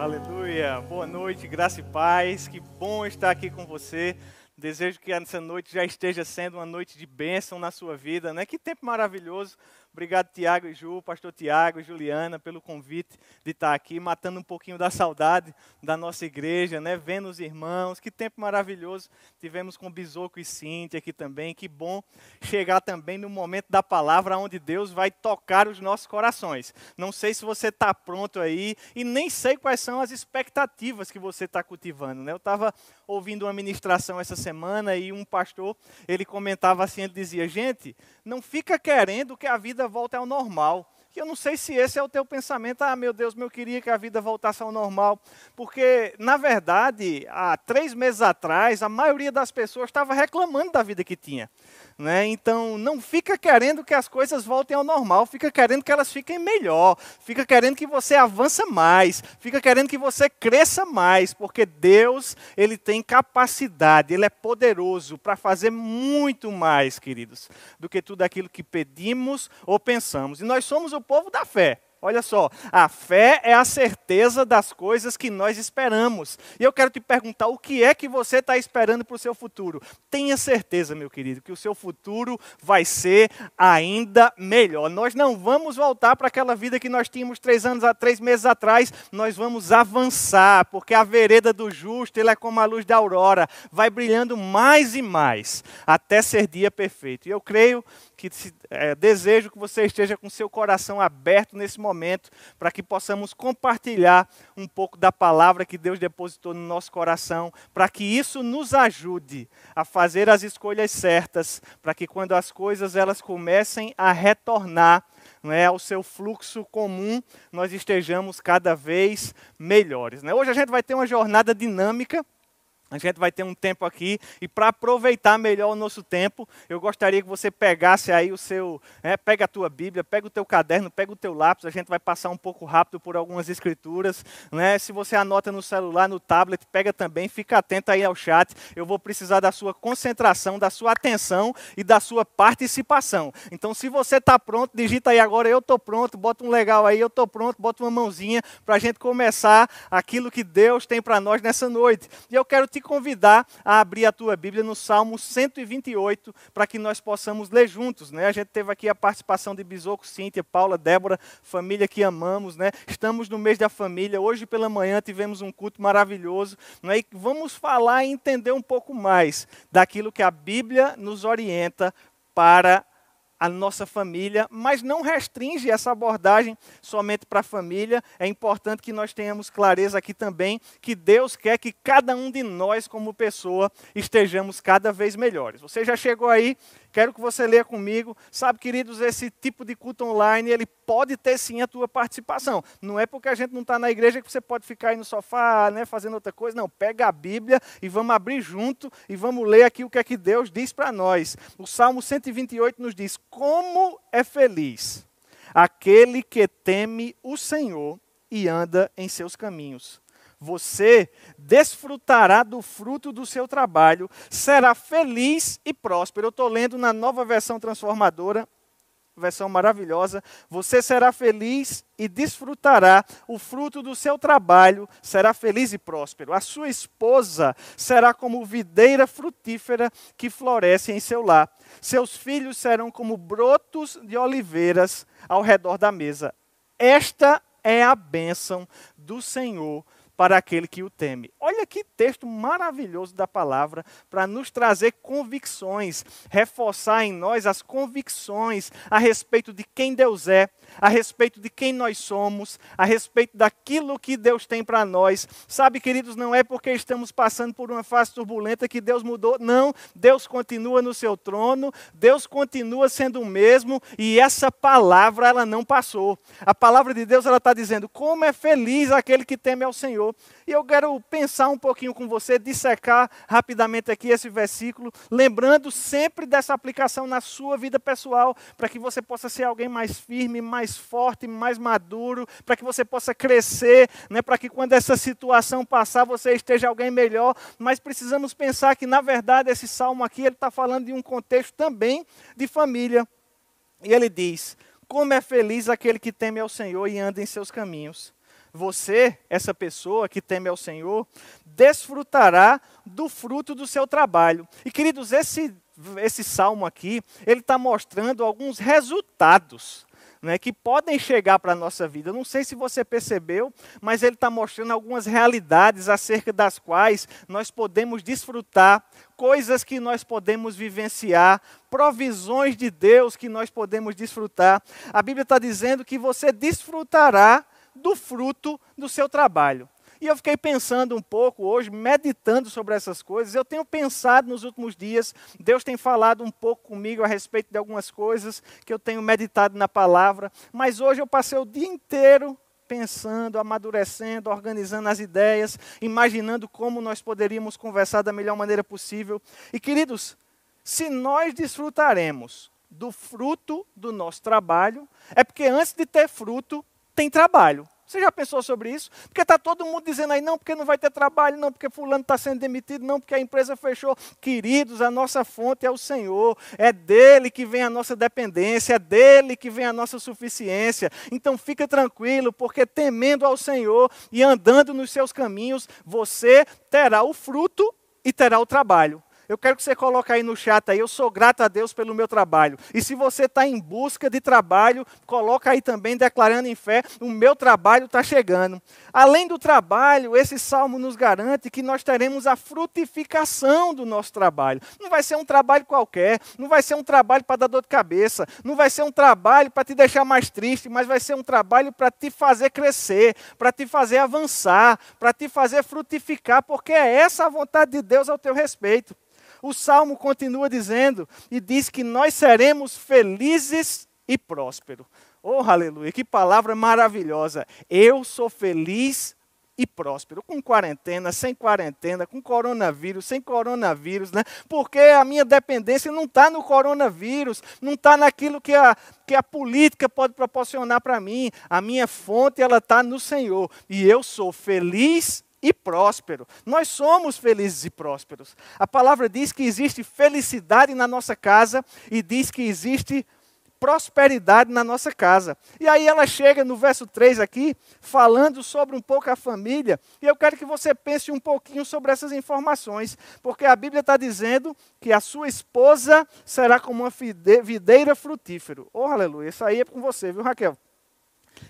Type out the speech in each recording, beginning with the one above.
Aleluia. Boa noite, graça e paz. Que bom estar aqui com você. Desejo que essa noite já esteja sendo uma noite de bênção na sua vida, né? Que tempo maravilhoso Obrigado, Tiago e Ju, pastor Tiago e Juliana, pelo convite de estar aqui, matando um pouquinho da saudade da nossa igreja, né? Vendo os irmãos. Que tempo maravilhoso tivemos com Bisoco e Cíntia aqui também. Que bom chegar também no momento da palavra onde Deus vai tocar os nossos corações. Não sei se você está pronto aí e nem sei quais são as expectativas que você está cultivando, né? Eu estava ouvindo uma ministração essa semana e um pastor, ele comentava assim, ele dizia, gente, não fica querendo que a vida volte ao normal. E eu não sei se esse é o teu pensamento, ah, meu Deus, eu queria que a vida voltasse ao normal. Porque, na verdade, há três meses atrás, a maioria das pessoas estava reclamando da vida que tinha. Né? Então, não fica querendo que as coisas voltem ao normal, fica querendo que elas fiquem melhor, fica querendo que você avance mais, fica querendo que você cresça mais, porque Deus, ele tem capacidade, ele é poderoso para fazer muito mais, queridos, do que tudo aquilo que pedimos ou pensamos. E nós somos o povo da fé. Olha só, a fé é a certeza das coisas que nós esperamos. E eu quero te perguntar: o que é que você está esperando para o seu futuro? Tenha certeza, meu querido, que o seu futuro vai ser ainda melhor. Nós não vamos voltar para aquela vida que nós tínhamos três anos, três meses atrás. Nós vamos avançar, porque a vereda do justo é como a luz da aurora, vai brilhando mais e mais até ser dia perfeito. E eu creio que é, desejo que você esteja com seu coração aberto nesse momento, para que possamos compartilhar um pouco da palavra que Deus depositou no nosso coração, para que isso nos ajude a fazer as escolhas certas, para que quando as coisas elas comecem a retornar não é, ao seu fluxo comum, nós estejamos cada vez melhores. Né? Hoje a gente vai ter uma jornada dinâmica a gente vai ter um tempo aqui e para aproveitar melhor o nosso tempo, eu gostaria que você pegasse aí o seu, é, pega a tua Bíblia, pega o teu caderno, pega o teu lápis. A gente vai passar um pouco rápido por algumas escrituras, né? Se você anota no celular, no tablet, pega também. Fica atento aí ao chat. Eu vou precisar da sua concentração, da sua atenção e da sua participação. Então, se você está pronto, digita aí agora. Eu estou pronto. Bota um legal aí. Eu estou pronto. Bota uma mãozinha para a gente começar aquilo que Deus tem para nós nessa noite. E eu quero te te convidar a abrir a tua Bíblia no Salmo 128 para que nós possamos ler juntos. Né? A gente teve aqui a participação de Bisoco, Cíntia, Paula, Débora, família que amamos. Né? Estamos no mês da família. Hoje pela manhã tivemos um culto maravilhoso. Né? E vamos falar e entender um pouco mais daquilo que a Bíblia nos orienta para a nossa família, mas não restringe essa abordagem somente para a família. É importante que nós tenhamos clareza aqui também que Deus quer que cada um de nós, como pessoa, estejamos cada vez melhores. Você já chegou aí Quero que você leia comigo. Sabe, queridos, esse tipo de culto online, ele pode ter sim a tua participação. Não é porque a gente não está na igreja que você pode ficar aí no sofá, né, fazendo outra coisa. Não, pega a Bíblia e vamos abrir junto e vamos ler aqui o que é que Deus diz para nós. O Salmo 128 nos diz: Como é feliz aquele que teme o Senhor e anda em seus caminhos você desfrutará do fruto do seu trabalho, será feliz e próspero. Eu estou lendo na nova versão transformadora, versão maravilhosa. Você será feliz e desfrutará o fruto do seu trabalho, será feliz e próspero. A sua esposa será como videira frutífera que floresce em seu lar. Seus filhos serão como brotos de oliveiras ao redor da mesa. Esta é a bênção do Senhor para aquele que o teme. Olha que texto maravilhoso da palavra para nos trazer convicções, reforçar em nós as convicções a respeito de quem Deus é, a respeito de quem nós somos, a respeito daquilo que Deus tem para nós. Sabe, queridos, não é porque estamos passando por uma fase turbulenta que Deus mudou. Não, Deus continua no seu trono, Deus continua sendo o mesmo e essa palavra ela não passou. A palavra de Deus ela está dizendo como é feliz aquele que teme ao Senhor. E eu quero pensar um pouquinho com você, dissecar rapidamente aqui esse versículo, lembrando sempre dessa aplicação na sua vida pessoal, para que você possa ser alguém mais firme, mais forte, mais maduro, para que você possa crescer, né, para que quando essa situação passar você esteja alguém melhor. Mas precisamos pensar que, na verdade, esse salmo aqui ele está falando de um contexto também de família. E ele diz: Como é feliz aquele que teme ao Senhor e anda em seus caminhos. Você, essa pessoa que teme ao Senhor, desfrutará do fruto do seu trabalho. E queridos, esse, esse salmo aqui, ele está mostrando alguns resultados né, que podem chegar para a nossa vida. Não sei se você percebeu, mas ele está mostrando algumas realidades acerca das quais nós podemos desfrutar, coisas que nós podemos vivenciar, provisões de Deus que nós podemos desfrutar. A Bíblia está dizendo que você desfrutará do fruto do seu trabalho. E eu fiquei pensando um pouco hoje, meditando sobre essas coisas. Eu tenho pensado nos últimos dias, Deus tem falado um pouco comigo a respeito de algumas coisas que eu tenho meditado na palavra. Mas hoje eu passei o dia inteiro pensando, amadurecendo, organizando as ideias, imaginando como nós poderíamos conversar da melhor maneira possível. E queridos, se nós desfrutaremos do fruto do nosso trabalho, é porque antes de ter fruto, tem trabalho. Você já pensou sobre isso? Porque está todo mundo dizendo aí, não, porque não vai ter trabalho, não, porque fulano está sendo demitido, não, porque a empresa fechou. Queridos, a nossa fonte é o Senhor, é dele que vem a nossa dependência, é dele que vem a nossa suficiência. Então fica tranquilo, porque temendo ao Senhor e andando nos seus caminhos, você terá o fruto e terá o trabalho. Eu quero que você coloque aí no chat aí, eu sou grato a Deus pelo meu trabalho. E se você está em busca de trabalho, coloca aí também, declarando em fé, o meu trabalho está chegando. Além do trabalho, esse salmo nos garante que nós teremos a frutificação do nosso trabalho. Não vai ser um trabalho qualquer, não vai ser um trabalho para dar dor de cabeça, não vai ser um trabalho para te deixar mais triste, mas vai ser um trabalho para te fazer crescer, para te fazer avançar, para te fazer frutificar, porque é essa a vontade de Deus ao teu respeito. O salmo continua dizendo e diz que nós seremos felizes e prósperos. Oh, aleluia, que palavra maravilhosa. Eu sou feliz e próspero, com quarentena, sem quarentena, com coronavírus, sem coronavírus, né? Porque a minha dependência não está no coronavírus, não está naquilo que a, que a política pode proporcionar para mim. A minha fonte ela está no Senhor e eu sou feliz e próspero. Nós somos felizes e prósperos. A palavra diz que existe felicidade na nossa casa e diz que existe prosperidade na nossa casa. E aí ela chega no verso 3 aqui, falando sobre um pouco a família, e eu quero que você pense um pouquinho sobre essas informações, porque a Bíblia está dizendo que a sua esposa será como uma videira frutífera. Oh, aleluia, isso aí é com você, viu, Raquel?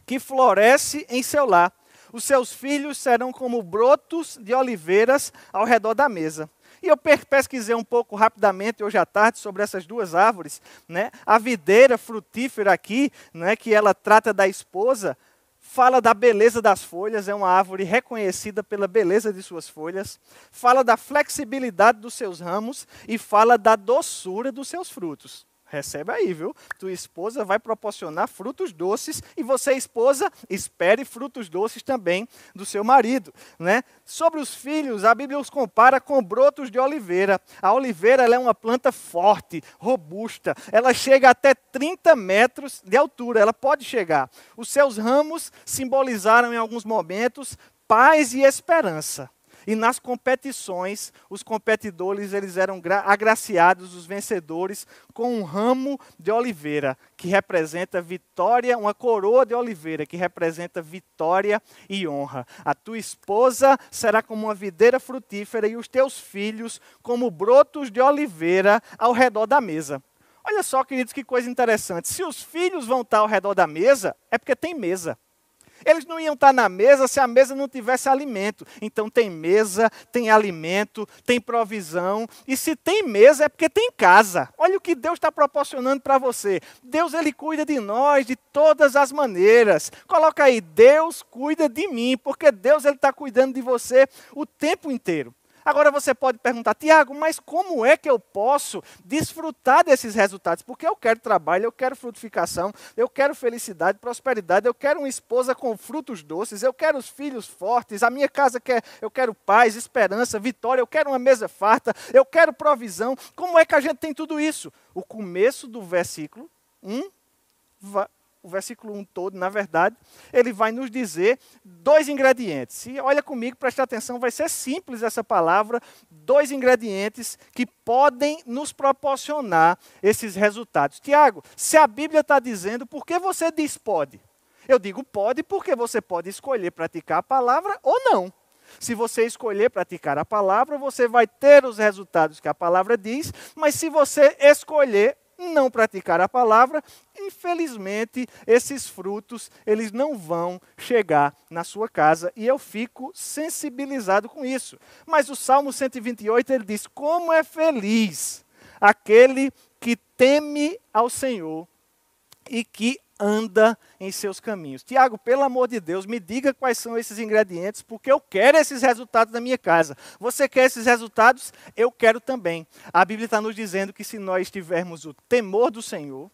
Que floresce em seu lar os seus filhos serão como brotos de oliveiras ao redor da mesa. E eu pesquisei um pouco rapidamente hoje à tarde sobre essas duas árvores. Né? A videira frutífera aqui, né, que ela trata da esposa, fala da beleza das folhas, é uma árvore reconhecida pela beleza de suas folhas, fala da flexibilidade dos seus ramos e fala da doçura dos seus frutos. Recebe aí, viu? Tua esposa vai proporcionar frutos doces e você, esposa, espere frutos doces também do seu marido, né? Sobre os filhos, a Bíblia os compara com brotos de oliveira. A oliveira é uma planta forte, robusta. Ela chega até 30 metros de altura, ela pode chegar. Os seus ramos simbolizaram em alguns momentos paz e esperança. E nas competições, os competidores eles eram agraciados, os vencedores, com um ramo de oliveira, que representa vitória, uma coroa de oliveira, que representa vitória e honra. A tua esposa será como uma videira frutífera e os teus filhos como brotos de oliveira ao redor da mesa. Olha só, queridos, que coisa interessante. Se os filhos vão estar ao redor da mesa, é porque tem mesa. Eles não iam estar na mesa se a mesa não tivesse alimento. Então tem mesa, tem alimento, tem provisão. E se tem mesa é porque tem casa. Olha o que Deus está proporcionando para você. Deus ele cuida de nós de todas as maneiras. Coloca aí, Deus cuida de mim, porque Deus ele está cuidando de você o tempo inteiro. Agora você pode perguntar, Tiago, mas como é que eu posso desfrutar desses resultados? Porque eu quero trabalho, eu quero frutificação, eu quero felicidade, prosperidade, eu quero uma esposa com frutos doces, eu quero os filhos fortes, a minha casa quer, eu quero paz, esperança, vitória, eu quero uma mesa farta, eu quero provisão. Como é que a gente tem tudo isso? O começo do versículo 1 o versículo 1 todo, na verdade, ele vai nos dizer dois ingredientes. E olha comigo, preste atenção, vai ser simples essa palavra, dois ingredientes que podem nos proporcionar esses resultados. Tiago, se a Bíblia está dizendo, por que você diz pode? Eu digo pode porque você pode escolher praticar a palavra ou não. Se você escolher praticar a palavra, você vai ter os resultados que a palavra diz, mas se você escolher não praticar a palavra, infelizmente esses frutos eles não vão chegar na sua casa e eu fico sensibilizado com isso. Mas o Salmo 128 ele diz: "Como é feliz aquele que teme ao Senhor e que anda em seus caminhos. Tiago, pelo amor de Deus, me diga quais são esses ingredientes, porque eu quero esses resultados na minha casa. Você quer esses resultados? Eu quero também. A Bíblia está nos dizendo que se nós tivermos o temor do Senhor,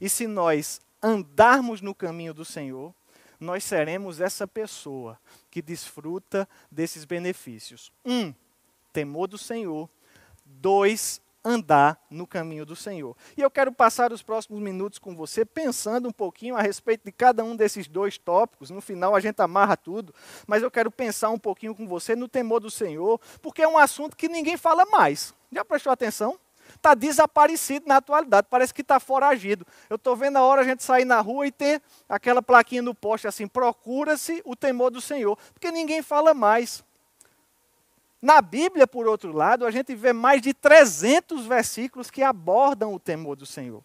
e se nós andarmos no caminho do Senhor, nós seremos essa pessoa que desfruta desses benefícios. Um, temor do Senhor. Dois, andar no caminho do Senhor. E eu quero passar os próximos minutos com você pensando um pouquinho a respeito de cada um desses dois tópicos. No final a gente amarra tudo, mas eu quero pensar um pouquinho com você no temor do Senhor, porque é um assunto que ninguém fala mais. Já prestou atenção? Está desaparecido na atualidade, parece que está foragido. Eu estou vendo a hora a gente sair na rua e ter aquela plaquinha no poste assim: procura-se o temor do Senhor, porque ninguém fala mais. Na Bíblia, por outro lado, a gente vê mais de 300 versículos que abordam o temor do Senhor.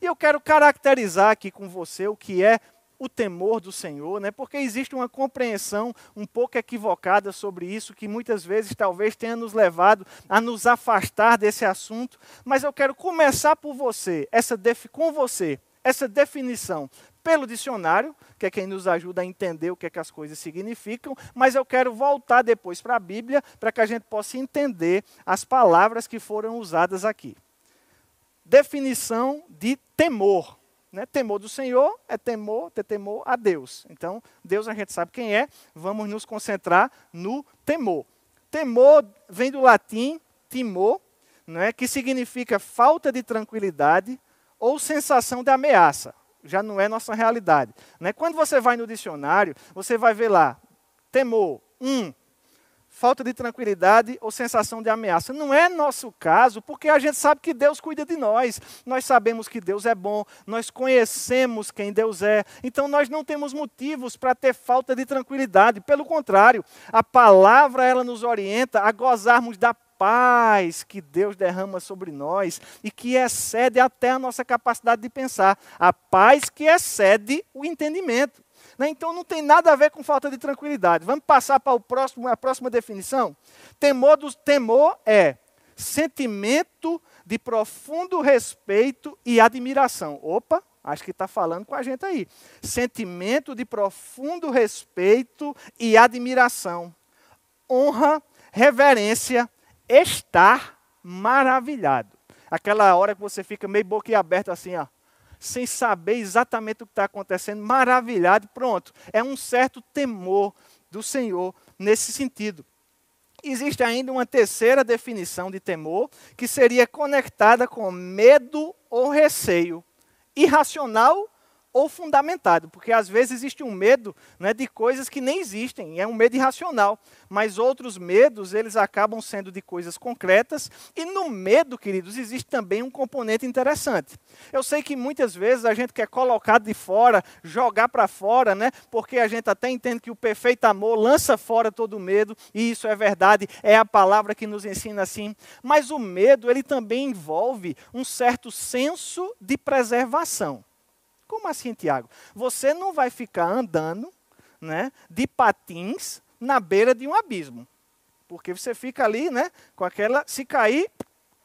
E eu quero caracterizar aqui com você o que é o temor do Senhor, né? porque existe uma compreensão um pouco equivocada sobre isso, que muitas vezes talvez tenha nos levado a nos afastar desse assunto. Mas eu quero começar por você, essa com você, essa definição pelo dicionário, que é quem nos ajuda a entender o que, é que as coisas significam, mas eu quero voltar depois para a Bíblia para que a gente possa entender as palavras que foram usadas aqui. Definição de temor. Né? Temor do Senhor é temor, ter temor a Deus. Então, Deus a gente sabe quem é, vamos nos concentrar no temor. Temor vem do latim timor, né, que significa falta de tranquilidade ou sensação de ameaça já não é nossa realidade. Né? Quando você vai no dicionário, você vai ver lá, temor, um, falta de tranquilidade ou sensação de ameaça. Não é nosso caso, porque a gente sabe que Deus cuida de nós. Nós sabemos que Deus é bom, nós conhecemos quem Deus é. Então nós não temos motivos para ter falta de tranquilidade. Pelo contrário, a palavra ela nos orienta a gozarmos da paz que Deus derrama sobre nós e que excede até a nossa capacidade de pensar. A paz que excede o entendimento. Né? Então não tem nada a ver com falta de tranquilidade. Vamos passar para o próximo, a próxima definição? Temor, do, temor é sentimento de profundo respeito e admiração. Opa, acho que está falando com a gente aí. Sentimento de profundo respeito e admiração. Honra, reverência, estar maravilhado. Aquela hora que você fica meio boquiaberto assim, ó, sem saber exatamente o que está acontecendo, maravilhado, pronto. É um certo temor do Senhor nesse sentido. Existe ainda uma terceira definição de temor, que seria conectada com medo ou receio, irracional ou fundamentado, porque às vezes existe um medo né, de coisas que nem existem, é um medo irracional, mas outros medos, eles acabam sendo de coisas concretas, e no medo, queridos, existe também um componente interessante. Eu sei que muitas vezes a gente quer colocar de fora, jogar para fora, né, porque a gente até entende que o perfeito amor lança fora todo medo, e isso é verdade, é a palavra que nos ensina assim, mas o medo, ele também envolve um certo senso de preservação. Como assim, Tiago? Você não vai ficar andando né, de patins na beira de um abismo. Porque você fica ali, né, com aquela. Se cair,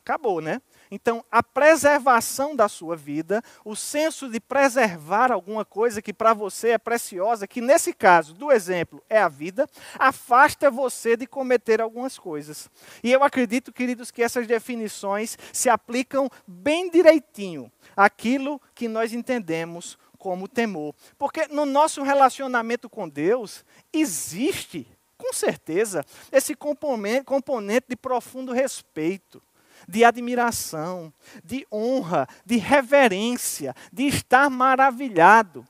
acabou, né? Então, a preservação da sua vida, o senso de preservar alguma coisa que para você é preciosa, que nesse caso, do exemplo, é a vida, afasta você de cometer algumas coisas. E eu acredito, queridos, que essas definições se aplicam bem direitinho àquilo que nós entendemos como temor. Porque no nosso relacionamento com Deus existe, com certeza, esse componente de profundo respeito de admiração, de honra, de reverência, de estar maravilhado.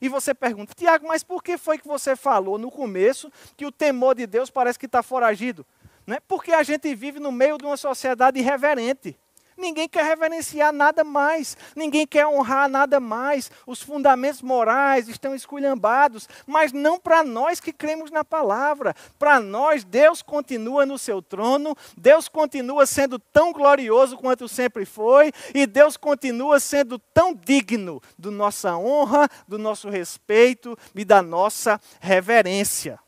E você pergunta, Tiago, mas por que foi que você falou no começo que o temor de Deus parece que está foragido? Né? Porque a gente vive no meio de uma sociedade irreverente. Ninguém quer reverenciar nada mais, ninguém quer honrar nada mais. Os fundamentos morais estão esculhambados, mas não para nós que cremos na palavra. Para nós, Deus continua no seu trono, Deus continua sendo tão glorioso quanto sempre foi, e Deus continua sendo tão digno da nossa honra, do nosso respeito e da nossa reverência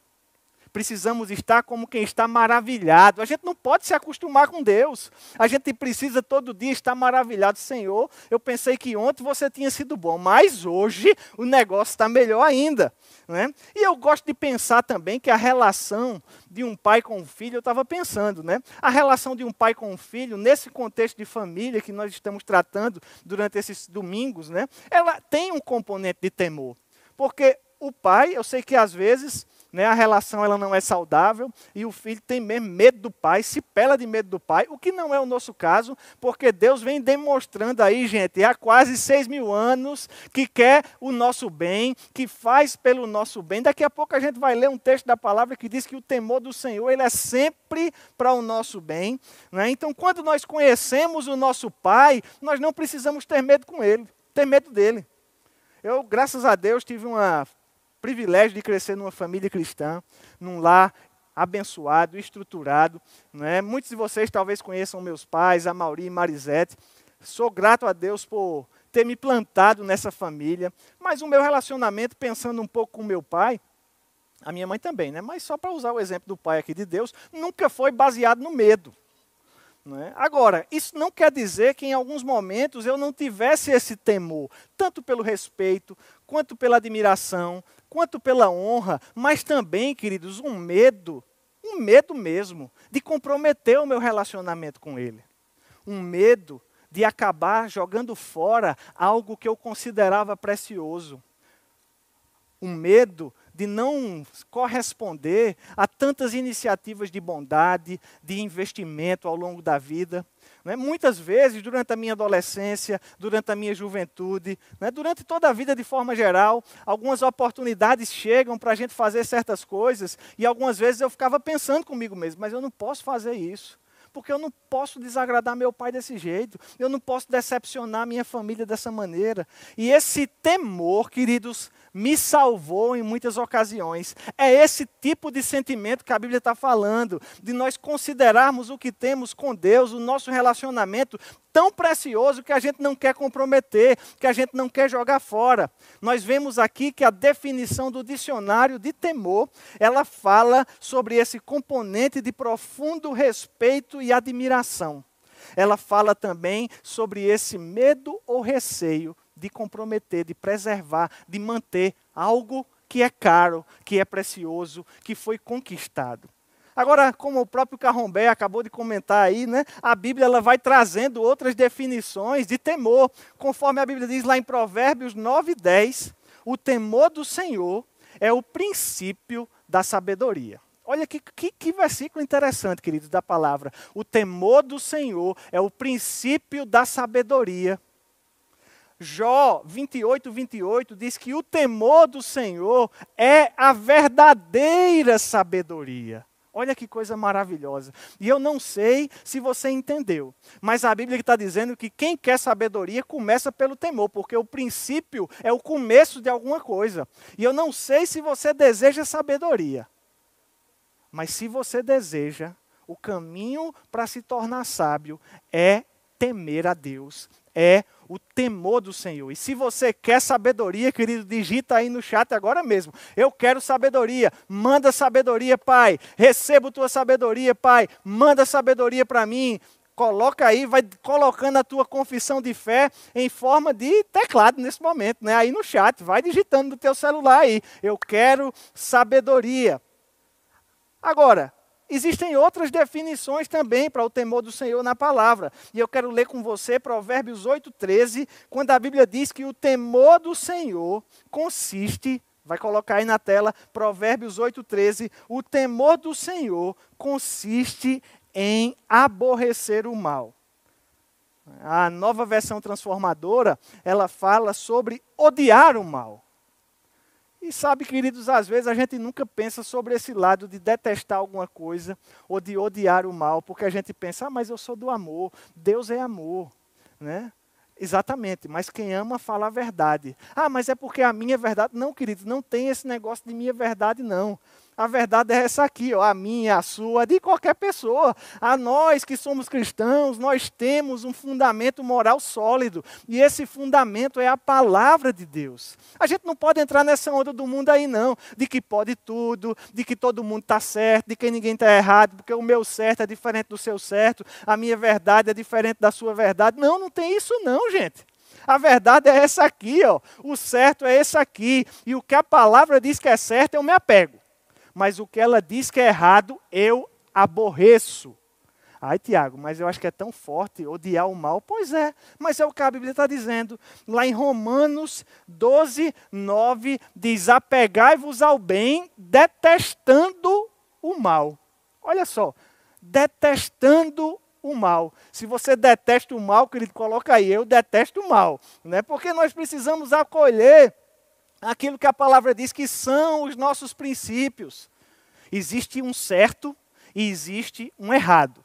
precisamos estar como quem está maravilhado. A gente não pode se acostumar com Deus. A gente precisa todo dia estar maravilhado. Senhor, eu pensei que ontem você tinha sido bom, mas hoje o negócio está melhor ainda. Né? E eu gosto de pensar também que a relação de um pai com um filho, eu estava pensando, né? a relação de um pai com um filho, nesse contexto de família que nós estamos tratando durante esses domingos, né? ela tem um componente de temor. Porque o pai, eu sei que às vezes né, a relação ela não é saudável e o filho tem mesmo medo do pai, se pela de medo do pai, o que não é o nosso caso, porque Deus vem demonstrando aí, gente, há quase seis mil anos que quer o nosso bem, que faz pelo nosso bem. Daqui a pouco a gente vai ler um texto da palavra que diz que o temor do Senhor ele é sempre para o nosso bem. Né? Então, quando nós conhecemos o nosso pai, nós não precisamos ter medo com ele, ter medo dele. Eu, graças a Deus, tive uma privilégio de crescer numa família cristã, num lar abençoado, estruturado. Né? Muitos de vocês talvez conheçam meus pais, a Mauri e Marisete. Sou grato a Deus por ter me plantado nessa família. Mas o meu relacionamento, pensando um pouco com meu pai, a minha mãe também, né? mas só para usar o exemplo do pai aqui de Deus, nunca foi baseado no medo. É? Agora, isso não quer dizer que em alguns momentos eu não tivesse esse temor, tanto pelo respeito, quanto pela admiração, quanto pela honra, mas também, queridos, um medo, um medo mesmo, de comprometer o meu relacionamento com Ele. Um medo de acabar jogando fora algo que eu considerava precioso. Um medo de não corresponder a tantas iniciativas de bondade, de investimento ao longo da vida. Né? Muitas vezes, durante a minha adolescência, durante a minha juventude, né? durante toda a vida de forma geral, algumas oportunidades chegam para a gente fazer certas coisas, e algumas vezes eu ficava pensando comigo mesmo, mas eu não posso fazer isso porque eu não posso desagradar meu pai desse jeito, eu não posso decepcionar minha família dessa maneira. E esse temor, queridos, me salvou em muitas ocasiões. É esse tipo de sentimento que a Bíblia está falando, de nós considerarmos o que temos com Deus, o nosso relacionamento tão precioso que a gente não quer comprometer, que a gente não quer jogar fora. Nós vemos aqui que a definição do dicionário de temor, ela fala sobre esse componente de profundo respeito e admiração. Ela fala também sobre esse medo ou receio de comprometer, de preservar, de manter algo que é caro, que é precioso, que foi conquistado. Agora, como o próprio Carrombé acabou de comentar aí, né, a Bíblia ela vai trazendo outras definições de temor. Conforme a Bíblia diz lá em Provérbios 9 e 10, o temor do Senhor é o princípio da sabedoria. Olha que, que, que, versículo interessante, queridos, da palavra. O temor do Senhor é o princípio da sabedoria. Jó 28, 28 diz que o temor do Senhor é a verdadeira sabedoria. Olha que coisa maravilhosa. E eu não sei se você entendeu, mas a Bíblia está dizendo que quem quer sabedoria começa pelo temor, porque o princípio é o começo de alguma coisa. E eu não sei se você deseja sabedoria, mas se você deseja, o caminho para se tornar sábio é temer a Deus, é o temor do Senhor. E se você quer sabedoria, querido, digita aí no chat agora mesmo. Eu quero sabedoria. Manda sabedoria, Pai. Recebo tua sabedoria, Pai. Manda sabedoria para mim. Coloca aí, vai colocando a tua confissão de fé em forma de teclado nesse momento, né? Aí no chat, vai digitando no teu celular aí. Eu quero sabedoria. Agora, Existem outras definições também para o temor do Senhor na palavra. E eu quero ler com você Provérbios 8,13, quando a Bíblia diz que o temor do Senhor consiste, vai colocar aí na tela, Provérbios 8,13, o temor do Senhor consiste em aborrecer o mal. A nova versão transformadora, ela fala sobre odiar o mal. E sabe, queridos, às vezes a gente nunca pensa sobre esse lado de detestar alguma coisa ou de odiar o mal, porque a gente pensa, ah, mas eu sou do amor, Deus é amor, né? Exatamente, mas quem ama fala a verdade. Ah, mas é porque a minha verdade. Não, queridos, não tem esse negócio de minha verdade, não. A verdade é essa aqui, ó, a minha, a sua, de qualquer pessoa. A nós que somos cristãos, nós temos um fundamento moral sólido. E esse fundamento é a palavra de Deus. A gente não pode entrar nessa onda do mundo aí, não. De que pode tudo, de que todo mundo está certo, de que ninguém está errado, porque o meu certo é diferente do seu certo, a minha verdade é diferente da sua verdade. Não, não tem isso, não, gente. A verdade é essa aqui, ó. O certo é esse aqui. E o que a palavra diz que é certo, eu me apego mas o que ela diz que é errado, eu aborreço. Ai, Tiago, mas eu acho que é tão forte odiar o mal. Pois é, mas é o que a Bíblia está dizendo. Lá em Romanos 12, 9, diz: Apegai-vos ao bem, detestando o mal. Olha só, detestando o mal. Se você detesta o mal, querido, coloca aí, eu detesto o mal. Né? Porque nós precisamos acolher aquilo que a palavra diz que são os nossos princípios. Existe um certo e existe um errado.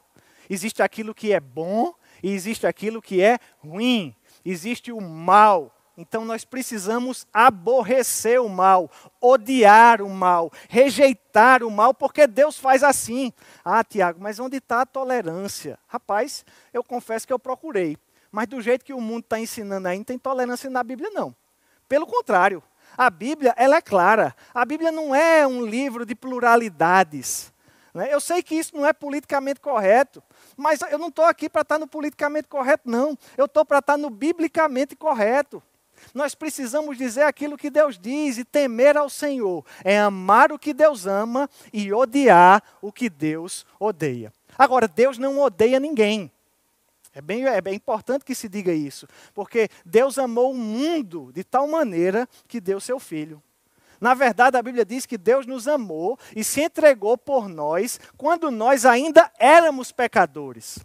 Existe aquilo que é bom e existe aquilo que é ruim. Existe o mal. Então nós precisamos aborrecer o mal, odiar o mal, rejeitar o mal, porque Deus faz assim. Ah, Tiago, mas onde está a tolerância? Rapaz, eu confesso que eu procurei. Mas do jeito que o mundo está ensinando aí, não tem tolerância na Bíblia, não. Pelo contrário, a Bíblia, ela é clara. A Bíblia não é um livro de pluralidades. Né? Eu sei que isso não é politicamente correto, mas eu não estou aqui para estar no politicamente correto, não. Eu estou para estar no biblicamente correto. Nós precisamos dizer aquilo que Deus diz e temer ao Senhor. É amar o que Deus ama e odiar o que Deus odeia. Agora, Deus não odeia ninguém. É bem, é bem importante que se diga isso, porque Deus amou o mundo de tal maneira que deu seu filho. Na verdade, a Bíblia diz que Deus nos amou e se entregou por nós quando nós ainda éramos pecadores.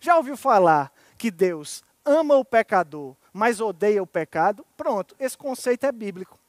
Já ouviu falar que Deus ama o pecador, mas odeia o pecado? Pronto, esse conceito é bíblico.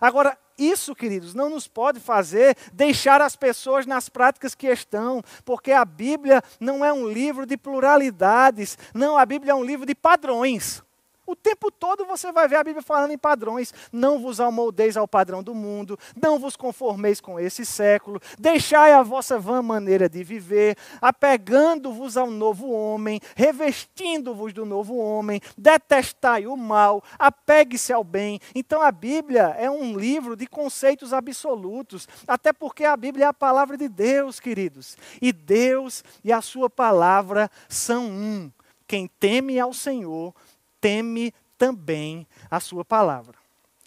Agora, isso, queridos, não nos pode fazer deixar as pessoas nas práticas que estão, porque a Bíblia não é um livro de pluralidades, não, a Bíblia é um livro de padrões. O tempo todo você vai ver a Bíblia falando em padrões. Não vos amoldeis ao padrão do mundo, não vos conformeis com esse século, deixai a vossa vã maneira de viver, apegando-vos ao novo homem, revestindo-vos do novo homem, detestai o mal, apegue-se ao bem. Então a Bíblia é um livro de conceitos absolutos, até porque a Bíblia é a palavra de Deus, queridos. E Deus e a sua palavra são um. Quem teme ao Senhor teme também a sua palavra.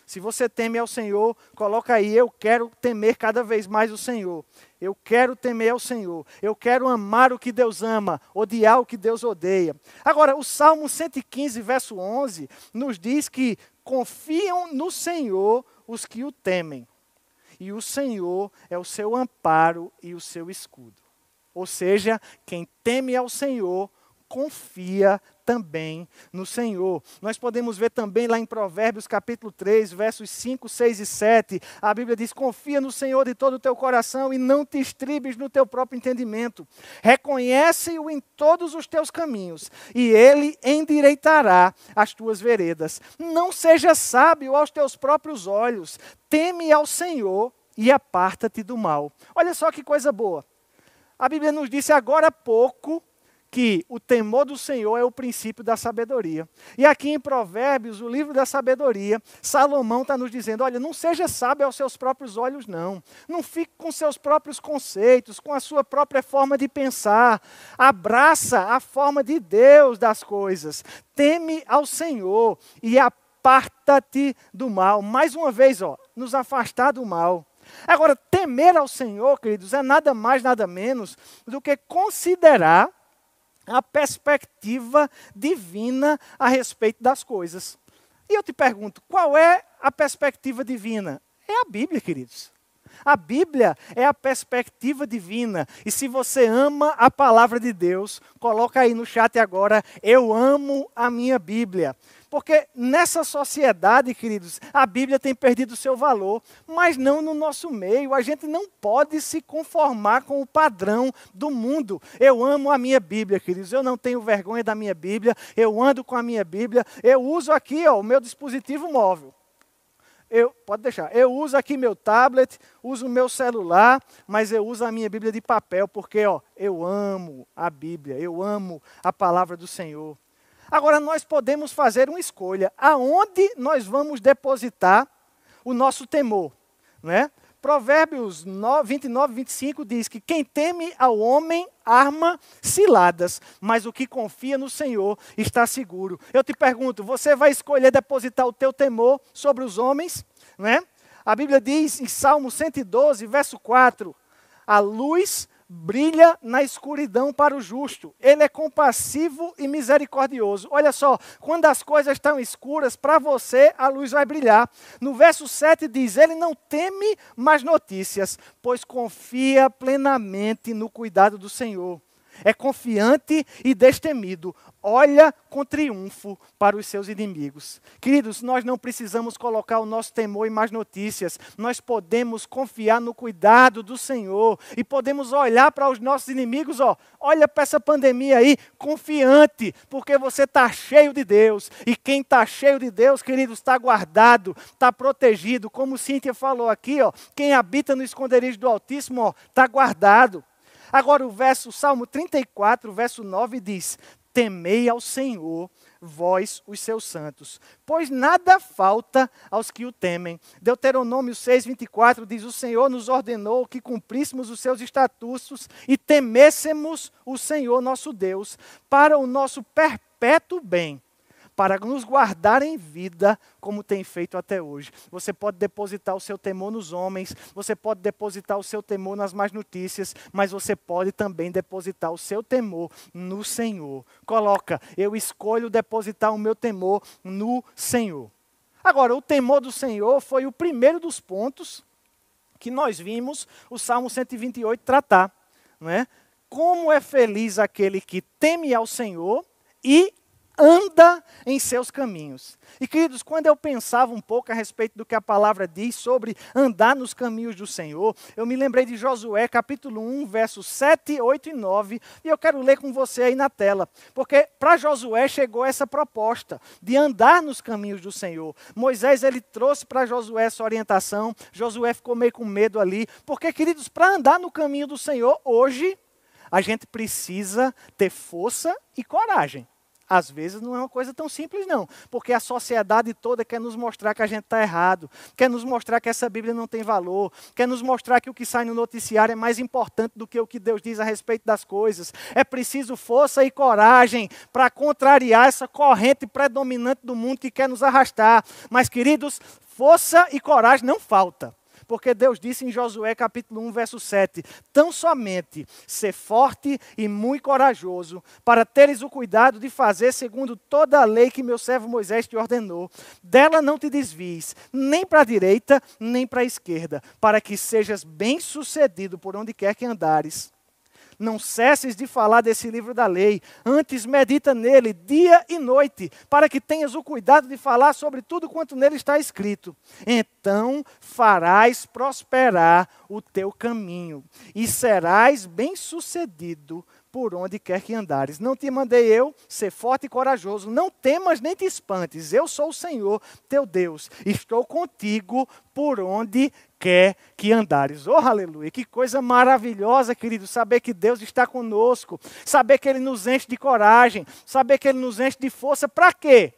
Se você teme ao Senhor, coloca aí, eu quero temer cada vez mais o Senhor. Eu quero temer ao Senhor. Eu quero amar o que Deus ama, odiar o que Deus odeia. Agora, o Salmo 115, verso 11, nos diz que confiam no Senhor os que o temem. E o Senhor é o seu amparo e o seu escudo. Ou seja, quem teme ao Senhor confia também no Senhor. Nós podemos ver também lá em Provérbios capítulo 3, versos 5, 6 e 7, a Bíblia diz: "Confia no Senhor de todo o teu coração e não te estribes no teu próprio entendimento. Reconhece-o em todos os teus caminhos, e ele endireitará as tuas veredas. Não seja sábio aos teus próprios olhos. Teme ao Senhor e aparta-te do mal." Olha só que coisa boa. A Bíblia nos disse agora há pouco que o temor do Senhor é o princípio da sabedoria. E aqui em Provérbios, o livro da sabedoria, Salomão está nos dizendo: olha, não seja sábio aos seus próprios olhos, não. Não fique com seus próprios conceitos, com a sua própria forma de pensar. Abraça a forma de Deus das coisas. Teme ao Senhor e aparta-te do mal. Mais uma vez, ó, nos afastar do mal. Agora, temer ao Senhor, queridos, é nada mais, nada menos do que considerar a perspectiva divina a respeito das coisas. E eu te pergunto, qual é a perspectiva divina? É a Bíblia, queridos. A Bíblia é a perspectiva divina. E se você ama a palavra de Deus, coloca aí no chat agora, eu amo a minha Bíblia. Porque nessa sociedade, queridos, a Bíblia tem perdido seu valor, mas não no nosso meio. A gente não pode se conformar com o padrão do mundo. Eu amo a minha Bíblia, queridos. Eu não tenho vergonha da minha Bíblia. Eu ando com a minha Bíblia. Eu uso aqui ó, o meu dispositivo móvel. Eu, pode deixar. Eu uso aqui meu tablet, uso meu celular, mas eu uso a minha Bíblia de papel, porque ó, eu amo a Bíblia, eu amo a palavra do Senhor. Agora, nós podemos fazer uma escolha. Aonde nós vamos depositar o nosso temor? Né? Provérbios 29, 25 diz que quem teme ao homem arma ciladas, mas o que confia no Senhor está seguro. Eu te pergunto, você vai escolher depositar o teu temor sobre os homens? Né? A Bíblia diz em Salmo 112, verso 4, a luz brilha na escuridão para o justo. Ele é compassivo e misericordioso. Olha só, quando as coisas estão escuras, para você a luz vai brilhar. No verso 7 diz: Ele não teme mais notícias, pois confia plenamente no cuidado do Senhor é confiante e destemido, olha com triunfo para os seus inimigos. Queridos, nós não precisamos colocar o nosso temor em mais notícias, nós podemos confiar no cuidado do Senhor e podemos olhar para os nossos inimigos, ó, olha para essa pandemia aí, confiante, porque você está cheio de Deus, e quem está cheio de Deus, queridos, está guardado, está protegido, como Cíntia falou aqui, ó, quem habita no esconderijo do Altíssimo, está guardado. Agora o verso, Salmo 34, verso 9 diz: Temei ao Senhor, vós os seus santos, pois nada falta aos que o temem. Deuteronômio 6, 24 diz: O Senhor nos ordenou que cumpríssemos os seus estatutos e temêssemos o Senhor nosso Deus, para o nosso perpétuo bem para nos guardar em vida, como tem feito até hoje. Você pode depositar o seu temor nos homens, você pode depositar o seu temor nas más notícias, mas você pode também depositar o seu temor no Senhor. Coloca, eu escolho depositar o meu temor no Senhor. Agora, o temor do Senhor foi o primeiro dos pontos que nós vimos o Salmo 128 tratar. Não é? Como é feliz aquele que teme ao Senhor e anda em seus caminhos. E queridos, quando eu pensava um pouco a respeito do que a palavra diz sobre andar nos caminhos do Senhor, eu me lembrei de Josué, capítulo 1, versos 7, 8 e 9, e eu quero ler com você aí na tela, porque para Josué chegou essa proposta de andar nos caminhos do Senhor. Moisés ele trouxe para Josué essa orientação, Josué ficou meio com medo ali, porque queridos, para andar no caminho do Senhor hoje, a gente precisa ter força e coragem. Às vezes não é uma coisa tão simples, não. Porque a sociedade toda quer nos mostrar que a gente está errado, quer nos mostrar que essa Bíblia não tem valor, quer nos mostrar que o que sai no noticiário é mais importante do que o que Deus diz a respeito das coisas. É preciso força e coragem para contrariar essa corrente predominante do mundo que quer nos arrastar. Mas, queridos, força e coragem não falta. Porque Deus disse em Josué capítulo 1, verso 7: Tão somente ser forte e muito corajoso, para teres o cuidado de fazer segundo toda a lei que meu servo Moisés te ordenou. Dela não te desvies, nem para a direita, nem para a esquerda, para que sejas bem-sucedido por onde quer que andares. Não cesses de falar desse livro da lei, antes medita nele dia e noite, para que tenhas o cuidado de falar sobre tudo quanto nele está escrito. Então farás prosperar o teu caminho e serás bem-sucedido por onde quer que andares. Não te mandei eu ser forte e corajoso. Não temas nem te espantes. Eu sou o Senhor, teu Deus. Estou contigo por onde quer que andares. Oh, aleluia! Que coisa maravilhosa, querido, saber que Deus está conosco, saber que Ele nos enche de coragem, saber que Ele nos enche de força. Para quê?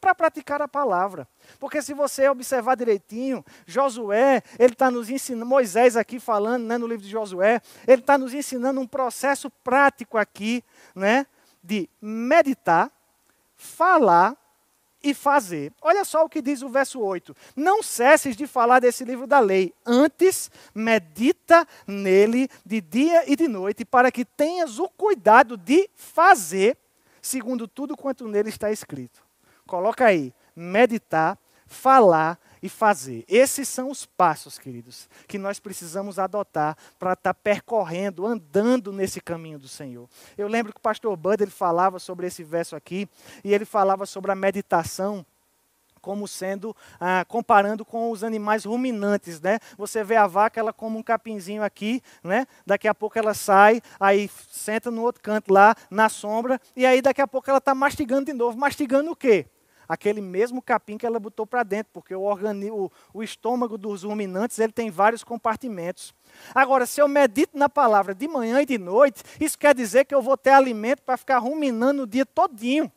Para praticar a palavra. Porque se você observar direitinho, Josué, ele está nos ensinando, Moisés aqui falando né, no livro de Josué, ele está nos ensinando um processo prático aqui, né, de meditar, falar e fazer. Olha só o que diz o verso 8: Não cesses de falar desse livro da lei, antes medita nele de dia e de noite, para que tenhas o cuidado de fazer segundo tudo quanto nele está escrito. Coloca aí, meditar, falar e fazer. Esses são os passos, queridos, que nós precisamos adotar para estar tá percorrendo, andando nesse caminho do Senhor. Eu lembro que o pastor Bud ele falava sobre esse verso aqui, e ele falava sobre a meditação como sendo, ah, comparando com os animais ruminantes, né? Você vê a vaca, ela come um capinzinho aqui, né? Daqui a pouco ela sai, aí senta no outro canto lá, na sombra, e aí daqui a pouco ela está mastigando de novo. Mastigando o quê? Aquele mesmo capim que ela botou para dentro, porque o, o, o estômago dos ruminantes ele tem vários compartimentos. Agora, se eu medito na palavra de manhã e de noite, isso quer dizer que eu vou ter alimento para ficar ruminando o dia todinho.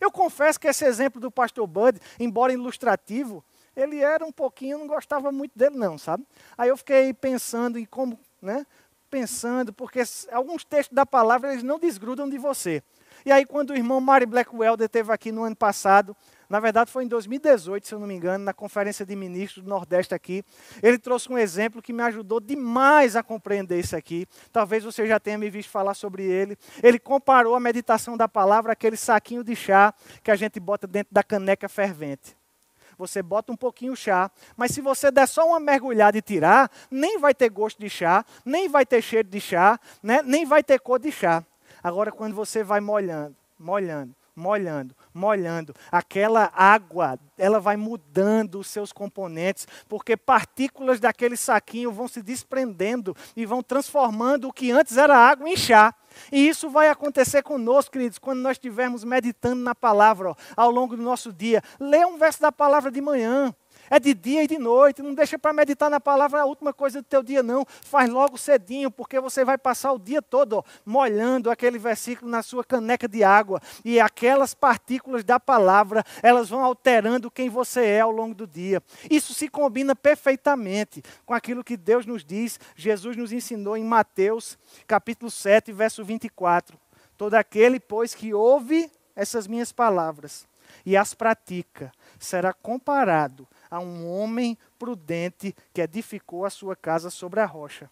Eu confesso que esse exemplo do pastor Bud, embora ilustrativo, ele era um pouquinho, não gostava muito dele não, sabe? Aí eu fiquei pensando em como, né? Pensando, porque alguns textos da palavra eles não desgrudam de você. E aí quando o irmão Mari Blackwelder esteve aqui no ano passado, na verdade foi em 2018, se eu não me engano, na Conferência de Ministros do Nordeste aqui. Ele trouxe um exemplo que me ajudou demais a compreender isso aqui. Talvez você já tenha me visto falar sobre ele. Ele comparou a meditação da palavra àquele saquinho de chá que a gente bota dentro da caneca fervente. Você bota um pouquinho de chá, mas se você der só uma mergulhada e tirar, nem vai ter gosto de chá, nem vai ter cheiro de chá, né? nem vai ter cor de chá. Agora, quando você vai molhando, molhando, molhando, molhando. Aquela água, ela vai mudando os seus componentes, porque partículas daquele saquinho vão se desprendendo e vão transformando o que antes era água em chá. E isso vai acontecer conosco, queridos, quando nós estivermos meditando na palavra ó, ao longo do nosso dia. Lê um verso da palavra de manhã. É de dia e de noite. Não deixa para meditar na palavra a última coisa do teu dia, não. Faz logo cedinho, porque você vai passar o dia todo ó, molhando aquele versículo na sua caneca de água. E aquelas partículas da palavra, elas vão alterando quem você é ao longo do dia. Isso se combina perfeitamente com aquilo que Deus nos diz, Jesus nos ensinou em Mateus, capítulo 7, verso 24. Todo aquele, pois, que ouve essas minhas palavras e as pratica, será comparado a um homem prudente que edificou a sua casa sobre a rocha.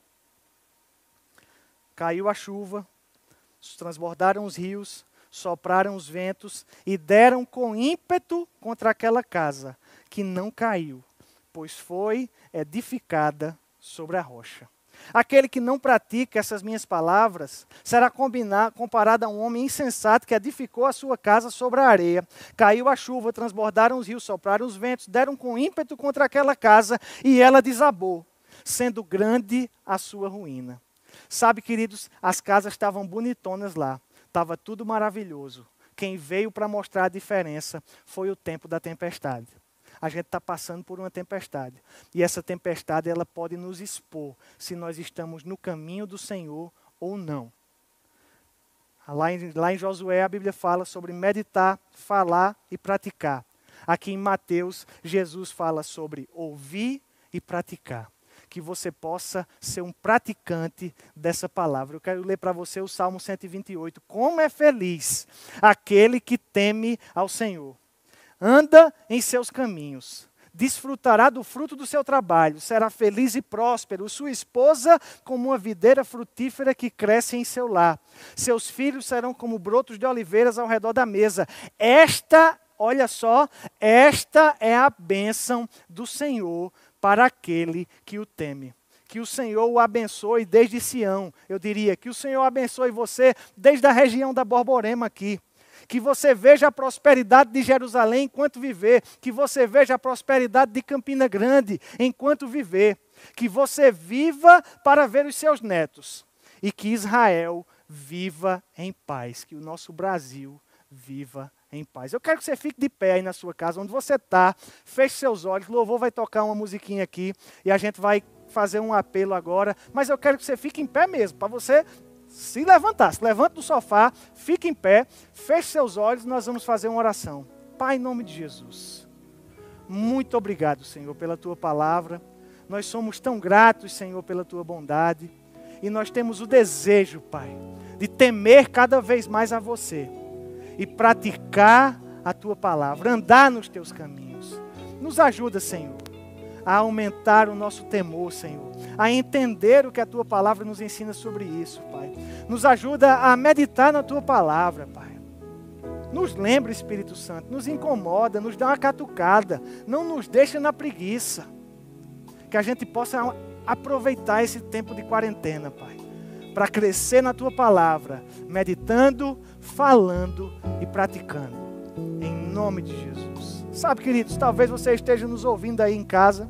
Caiu a chuva, transbordaram os rios, sopraram os ventos e deram com ímpeto contra aquela casa, que não caiu, pois foi edificada sobre a rocha. Aquele que não pratica essas minhas palavras será comparado a um homem insensato que edificou a sua casa sobre a areia. Caiu a chuva, transbordaram os rios, sopraram os ventos, deram com ímpeto contra aquela casa e ela desabou, sendo grande a sua ruína. Sabe, queridos, as casas estavam bonitonas lá, estava tudo maravilhoso. Quem veio para mostrar a diferença foi o tempo da tempestade a gente está passando por uma tempestade. E essa tempestade ela pode nos expor se nós estamos no caminho do Senhor ou não. Lá em, lá em Josué a Bíblia fala sobre meditar, falar e praticar. Aqui em Mateus, Jesus fala sobre ouvir e praticar. Que você possa ser um praticante dessa palavra. Eu quero ler para você o Salmo 128. Como é feliz aquele que teme ao Senhor anda em seus caminhos, desfrutará do fruto do seu trabalho, será feliz e próspero, sua esposa como uma videira frutífera que cresce em seu lar. Seus filhos serão como brotos de oliveiras ao redor da mesa. Esta, olha só, esta é a bênção do Senhor para aquele que o teme. Que o Senhor o abençoe desde Sião. Eu diria que o Senhor abençoe você desde a região da Borborema aqui que você veja a prosperidade de Jerusalém enquanto viver, que você veja a prosperidade de Campina Grande enquanto viver, que você viva para ver os seus netos. E que Israel viva em paz, que o nosso Brasil viva em paz. Eu quero que você fique de pé aí na sua casa, onde você está, feche seus olhos, o louvor vai tocar uma musiquinha aqui. E a gente vai fazer um apelo agora, mas eu quero que você fique em pé mesmo, para você se levantar, se levanta do sofá, fique em pé, feche seus olhos e nós vamos fazer uma oração. Pai, em nome de Jesus, muito obrigado, Senhor, pela tua palavra. Nós somos tão gratos, Senhor, pela tua bondade. E nós temos o desejo, Pai, de temer cada vez mais a você e praticar a tua palavra, andar nos teus caminhos. Nos ajuda, Senhor, a aumentar o nosso temor, Senhor, a entender o que a tua palavra nos ensina sobre isso, Pai. Nos ajuda a meditar na tua palavra, Pai. Nos lembra, Espírito Santo, nos incomoda, nos dá uma catucada, não nos deixa na preguiça. Que a gente possa aproveitar esse tempo de quarentena, Pai, para crescer na tua palavra, meditando, falando e praticando. Em nome de Jesus. Sabe, queridos, talvez você esteja nos ouvindo aí em casa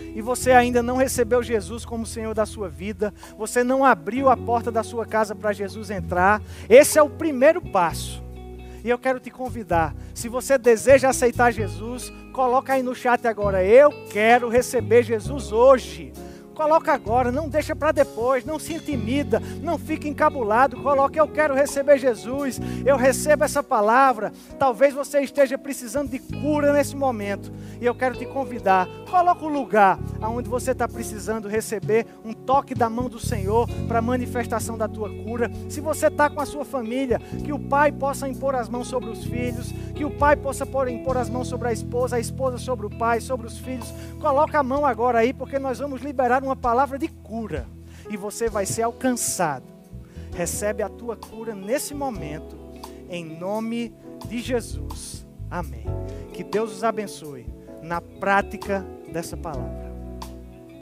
e você ainda não recebeu Jesus como Senhor da sua vida, você não abriu a porta da sua casa para Jesus entrar, esse é o primeiro passo. E eu quero te convidar, se você deseja aceitar Jesus, coloca aí no chat agora, eu quero receber Jesus hoje. Coloca agora, não deixa para depois, não se intimida, não fique encabulado. Coloca, eu quero receber Jesus, eu recebo essa palavra. Talvez você esteja precisando de cura nesse momento. E eu quero te convidar, coloca o lugar onde você está precisando receber um toque da mão do Senhor para manifestação da tua cura. Se você está com a sua família, que o pai possa impor as mãos sobre os filhos, que o pai possa impor as mãos sobre a esposa, a esposa sobre o pai, sobre os filhos. Coloca a mão agora aí, porque nós vamos liberar uma palavra de cura e você vai ser alcançado. Recebe a tua cura nesse momento, em nome de Jesus. Amém. Que Deus os abençoe na prática dessa palavra.